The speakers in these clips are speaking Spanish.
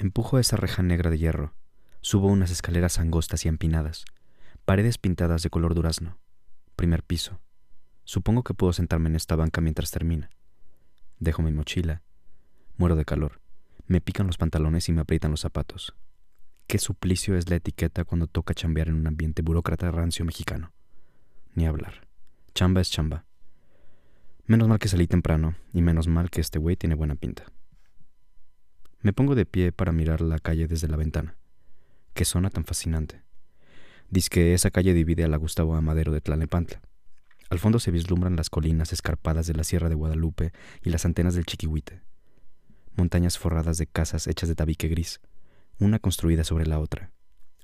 Empujo esa reja negra de hierro. Subo unas escaleras angostas y empinadas. Paredes pintadas de color durazno. Primer piso. Supongo que puedo sentarme en esta banca mientras termina. Dejo mi mochila. Muero de calor. Me pican los pantalones y me aprietan los zapatos. Qué suplicio es la etiqueta cuando toca chambear en un ambiente burócrata rancio mexicano. Ni hablar. Chamba es chamba. Menos mal que salí temprano y menos mal que este güey tiene buena pinta. Me pongo de pie para mirar la calle desde la ventana. Qué zona tan fascinante. Dice que esa calle divide a la Gustavo Amadero de Tlalnepantla. Al fondo se vislumbran las colinas escarpadas de la Sierra de Guadalupe y las antenas del Chiquihuite. Montañas forradas de casas hechas de tabique gris, una construida sobre la otra.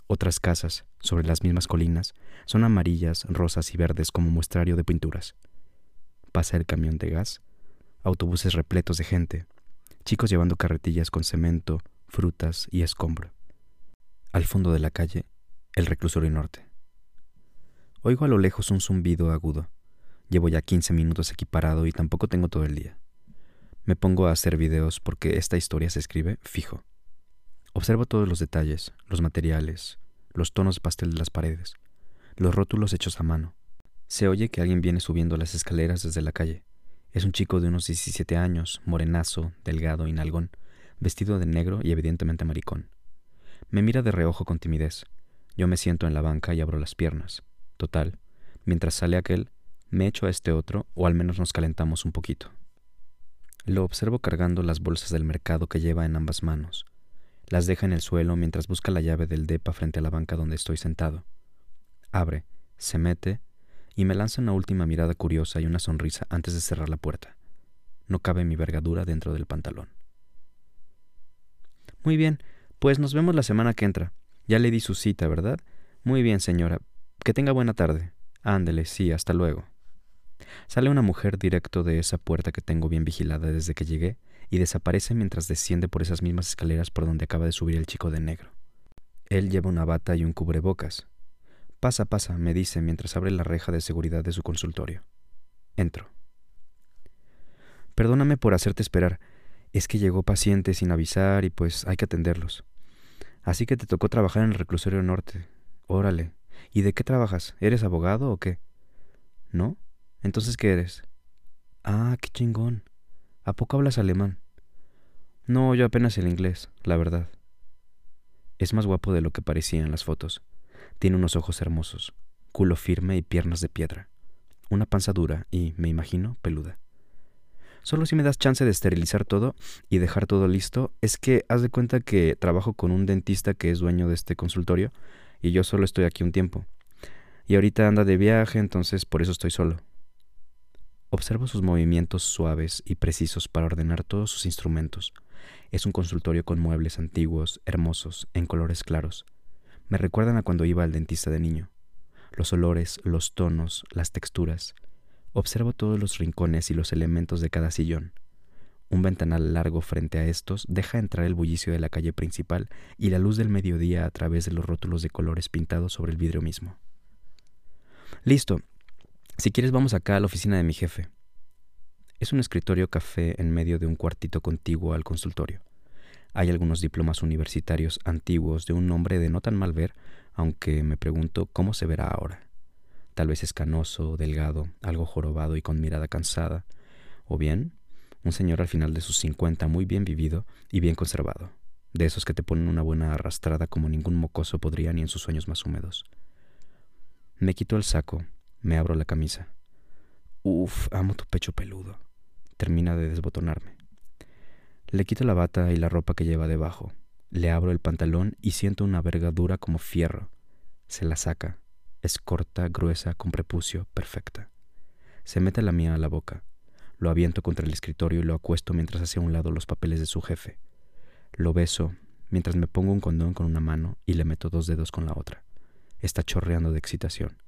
Otras casas, sobre las mismas colinas, son amarillas, rosas y verdes como muestrario de pinturas. Pasa el camión de gas, autobuses repletos de gente, chicos llevando carretillas con cemento, frutas y escombro. Al fondo de la calle, el reclusorio norte. Oigo a lo lejos un zumbido agudo. Llevo ya 15 minutos equiparado y tampoco tengo todo el día. Me pongo a hacer videos porque esta historia se escribe fijo. Observo todos los detalles, los materiales, los tonos de pastel de las paredes, los rótulos hechos a mano. Se oye que alguien viene subiendo las escaleras desde la calle. Es un chico de unos 17 años, morenazo, delgado y nalgón, vestido de negro y evidentemente maricón. Me mira de reojo con timidez. Yo me siento en la banca y abro las piernas. Total, mientras sale aquel, me echo a este otro o al menos nos calentamos un poquito. Lo observo cargando las bolsas del mercado que lleva en ambas manos. Las deja en el suelo mientras busca la llave del depa frente a la banca donde estoy sentado. Abre, se mete y me lanza una última mirada curiosa y una sonrisa antes de cerrar la puerta. No cabe mi vergadura dentro del pantalón. Muy bien, pues nos vemos la semana que entra. Ya le di su cita, ¿verdad? Muy bien, señora. Que tenga buena tarde. Ándele, sí, hasta luego. Sale una mujer directo de esa puerta que tengo bien vigilada desde que llegué y desaparece mientras desciende por esas mismas escaleras por donde acaba de subir el chico de negro. Él lleva una bata y un cubrebocas, Pasa, pasa, me dice mientras abre la reja de seguridad de su consultorio. Entro. Perdóname por hacerte esperar. Es que llegó paciente sin avisar y pues hay que atenderlos. Así que te tocó trabajar en el reclusorio norte. Órale. ¿Y de qué trabajas? ¿Eres abogado o qué? ¿No? Entonces, ¿qué eres? Ah, qué chingón. ¿A poco hablas alemán? No, yo apenas el inglés, la verdad. Es más guapo de lo que parecía en las fotos. Tiene unos ojos hermosos, culo firme y piernas de piedra, una panza dura y, me imagino, peluda. Solo si me das chance de esterilizar todo y dejar todo listo, es que haz de cuenta que trabajo con un dentista que es dueño de este consultorio y yo solo estoy aquí un tiempo. Y ahorita anda de viaje, entonces por eso estoy solo. Observo sus movimientos suaves y precisos para ordenar todos sus instrumentos. Es un consultorio con muebles antiguos, hermosos, en colores claros. Me recuerdan a cuando iba al dentista de niño. Los olores, los tonos, las texturas. Observo todos los rincones y los elementos de cada sillón. Un ventanal largo frente a estos deja entrar el bullicio de la calle principal y la luz del mediodía a través de los rótulos de colores pintados sobre el vidrio mismo. Listo. Si quieres vamos acá a la oficina de mi jefe. Es un escritorio café en medio de un cuartito contiguo al consultorio. Hay algunos diplomas universitarios antiguos de un nombre de no tan mal ver, aunque me pregunto cómo se verá ahora. Tal vez escanoso, delgado, algo jorobado y con mirada cansada, o bien un señor al final de sus cincuenta muy bien vivido y bien conservado, de esos que te ponen una buena arrastrada como ningún mocoso podría ni en sus sueños más húmedos. Me quito el saco, me abro la camisa. Uf, amo tu pecho peludo. Termina de desbotonarme. Le quito la bata y la ropa que lleva debajo. Le abro el pantalón y siento una vergadura como fierro. Se la saca. Es corta, gruesa, con prepucio, perfecta. Se mete la mía a la boca. Lo aviento contra el escritorio y lo acuesto mientras hace a un lado los papeles de su jefe. Lo beso mientras me pongo un condón con una mano y le meto dos dedos con la otra. Está chorreando de excitación.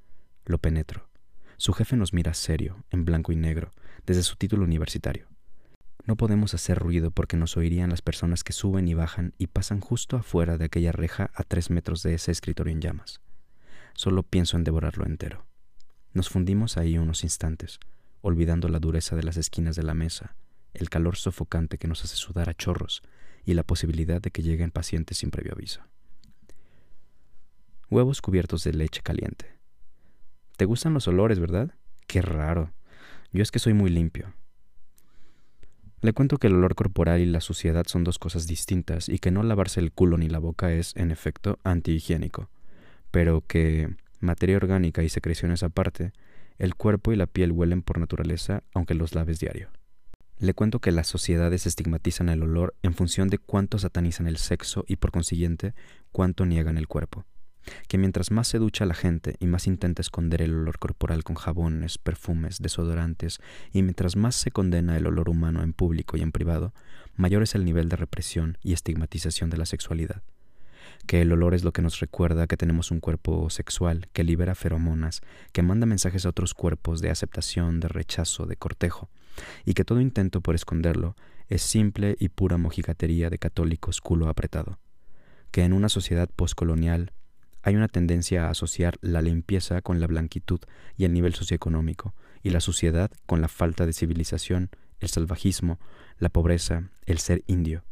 Lo penetro. Su jefe nos mira serio, en blanco y negro, desde su título universitario. No podemos hacer ruido porque nos oirían las personas que suben y bajan y pasan justo afuera de aquella reja a tres metros de ese escritorio en llamas. Solo pienso en devorarlo entero. Nos fundimos ahí unos instantes, olvidando la dureza de las esquinas de la mesa, el calor sofocante que nos hace sudar a chorros y la posibilidad de que lleguen pacientes sin previo aviso. Huevos cubiertos de leche caliente. ¿Te gustan los olores, verdad? Qué raro. Yo es que soy muy limpio. Le cuento que el olor corporal y la suciedad son dos cosas distintas y que no lavarse el culo ni la boca es, en efecto, antihigiénico, pero que, materia orgánica y secreciones aparte, el cuerpo y la piel huelen por naturaleza aunque los laves diario. Le cuento que las sociedades estigmatizan el olor en función de cuánto satanizan el sexo y por consiguiente cuánto niegan el cuerpo que mientras más se ducha la gente y más intenta esconder el olor corporal con jabones, perfumes, desodorantes, y mientras más se condena el olor humano en público y en privado, mayor es el nivel de represión y estigmatización de la sexualidad. Que el olor es lo que nos recuerda que tenemos un cuerpo sexual que libera feromonas, que manda mensajes a otros cuerpos de aceptación, de rechazo, de cortejo, y que todo intento por esconderlo es simple y pura mojigatería de católicos culo apretado. Que en una sociedad postcolonial hay una tendencia a asociar la limpieza con la blanquitud y el nivel socioeconómico, y la suciedad con la falta de civilización, el salvajismo, la pobreza, el ser indio.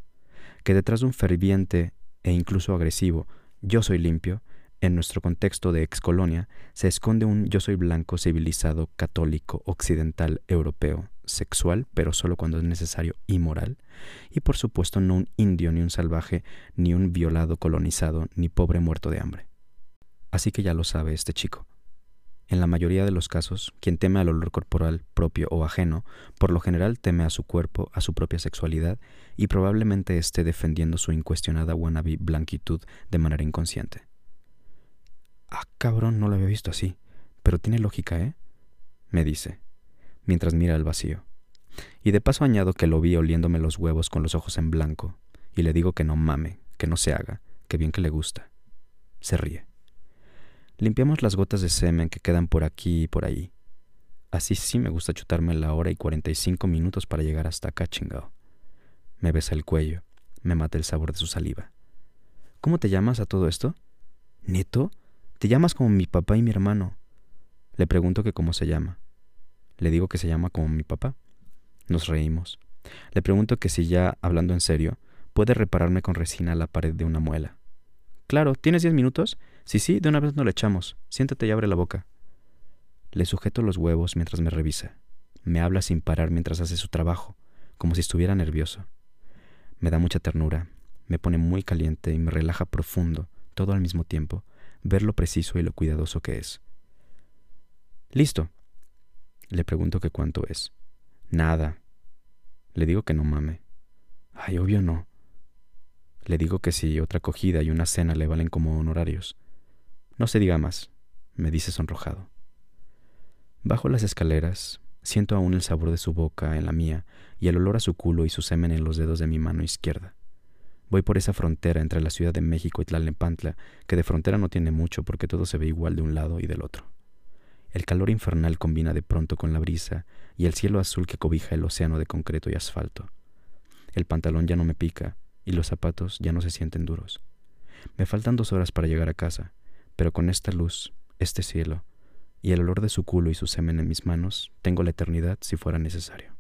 Que detrás de un ferviente e incluso agresivo yo soy limpio, en nuestro contexto de excolonia, se esconde un yo soy blanco, civilizado, católico, occidental, europeo, sexual, pero solo cuando es necesario y moral, y por supuesto no un indio, ni un salvaje, ni un violado colonizado, ni pobre muerto de hambre. Así que ya lo sabe este chico. En la mayoría de los casos, quien teme al olor corporal propio o ajeno, por lo general teme a su cuerpo, a su propia sexualidad y probablemente esté defendiendo su incuestionada wannabe blanquitud de manera inconsciente. Ah, cabrón, no lo había visto así. Pero tiene lógica, ¿eh? me dice, mientras mira al vacío. Y de paso añado que lo vi oliéndome los huevos con los ojos en blanco, y le digo que no mame, que no se haga, que bien que le gusta. Se ríe. Limpiamos las gotas de semen que quedan por aquí y por ahí. Así sí me gusta chutarme la hora y 45 minutos para llegar hasta acá, chingao. Me besa el cuello, me mata el sabor de su saliva. ¿Cómo te llamas a todo esto? ¿Neto? Te llamas como mi papá y mi hermano. Le pregunto que cómo se llama. Le digo que se llama como mi papá. Nos reímos. Le pregunto que si ya, hablando en serio, puede repararme con resina la pared de una muela. Claro, ¿tienes diez minutos? Sí, sí, de una vez no le echamos. Siéntate y abre la boca. Le sujeto los huevos mientras me revisa. Me habla sin parar mientras hace su trabajo, como si estuviera nervioso. Me da mucha ternura, me pone muy caliente y me relaja profundo, todo al mismo tiempo, ver lo preciso y lo cuidadoso que es. Listo. Le pregunto que cuánto es. Nada. Le digo que no mame. Ay, obvio no. Le digo que si otra acogida y una cena le valen como honorarios. No se diga más, me dice sonrojado. Bajo las escaleras, siento aún el sabor de su boca en la mía y el olor a su culo y su semen en los dedos de mi mano izquierda. Voy por esa frontera entre la Ciudad de México y Tlalnepantla, que de frontera no tiene mucho porque todo se ve igual de un lado y del otro. El calor infernal combina de pronto con la brisa y el cielo azul que cobija el océano de concreto y asfalto. El pantalón ya no me pica y los zapatos ya no se sienten duros. Me faltan dos horas para llegar a casa, pero con esta luz, este cielo, y el olor de su culo y su semen en mis manos, tengo la eternidad si fuera necesario.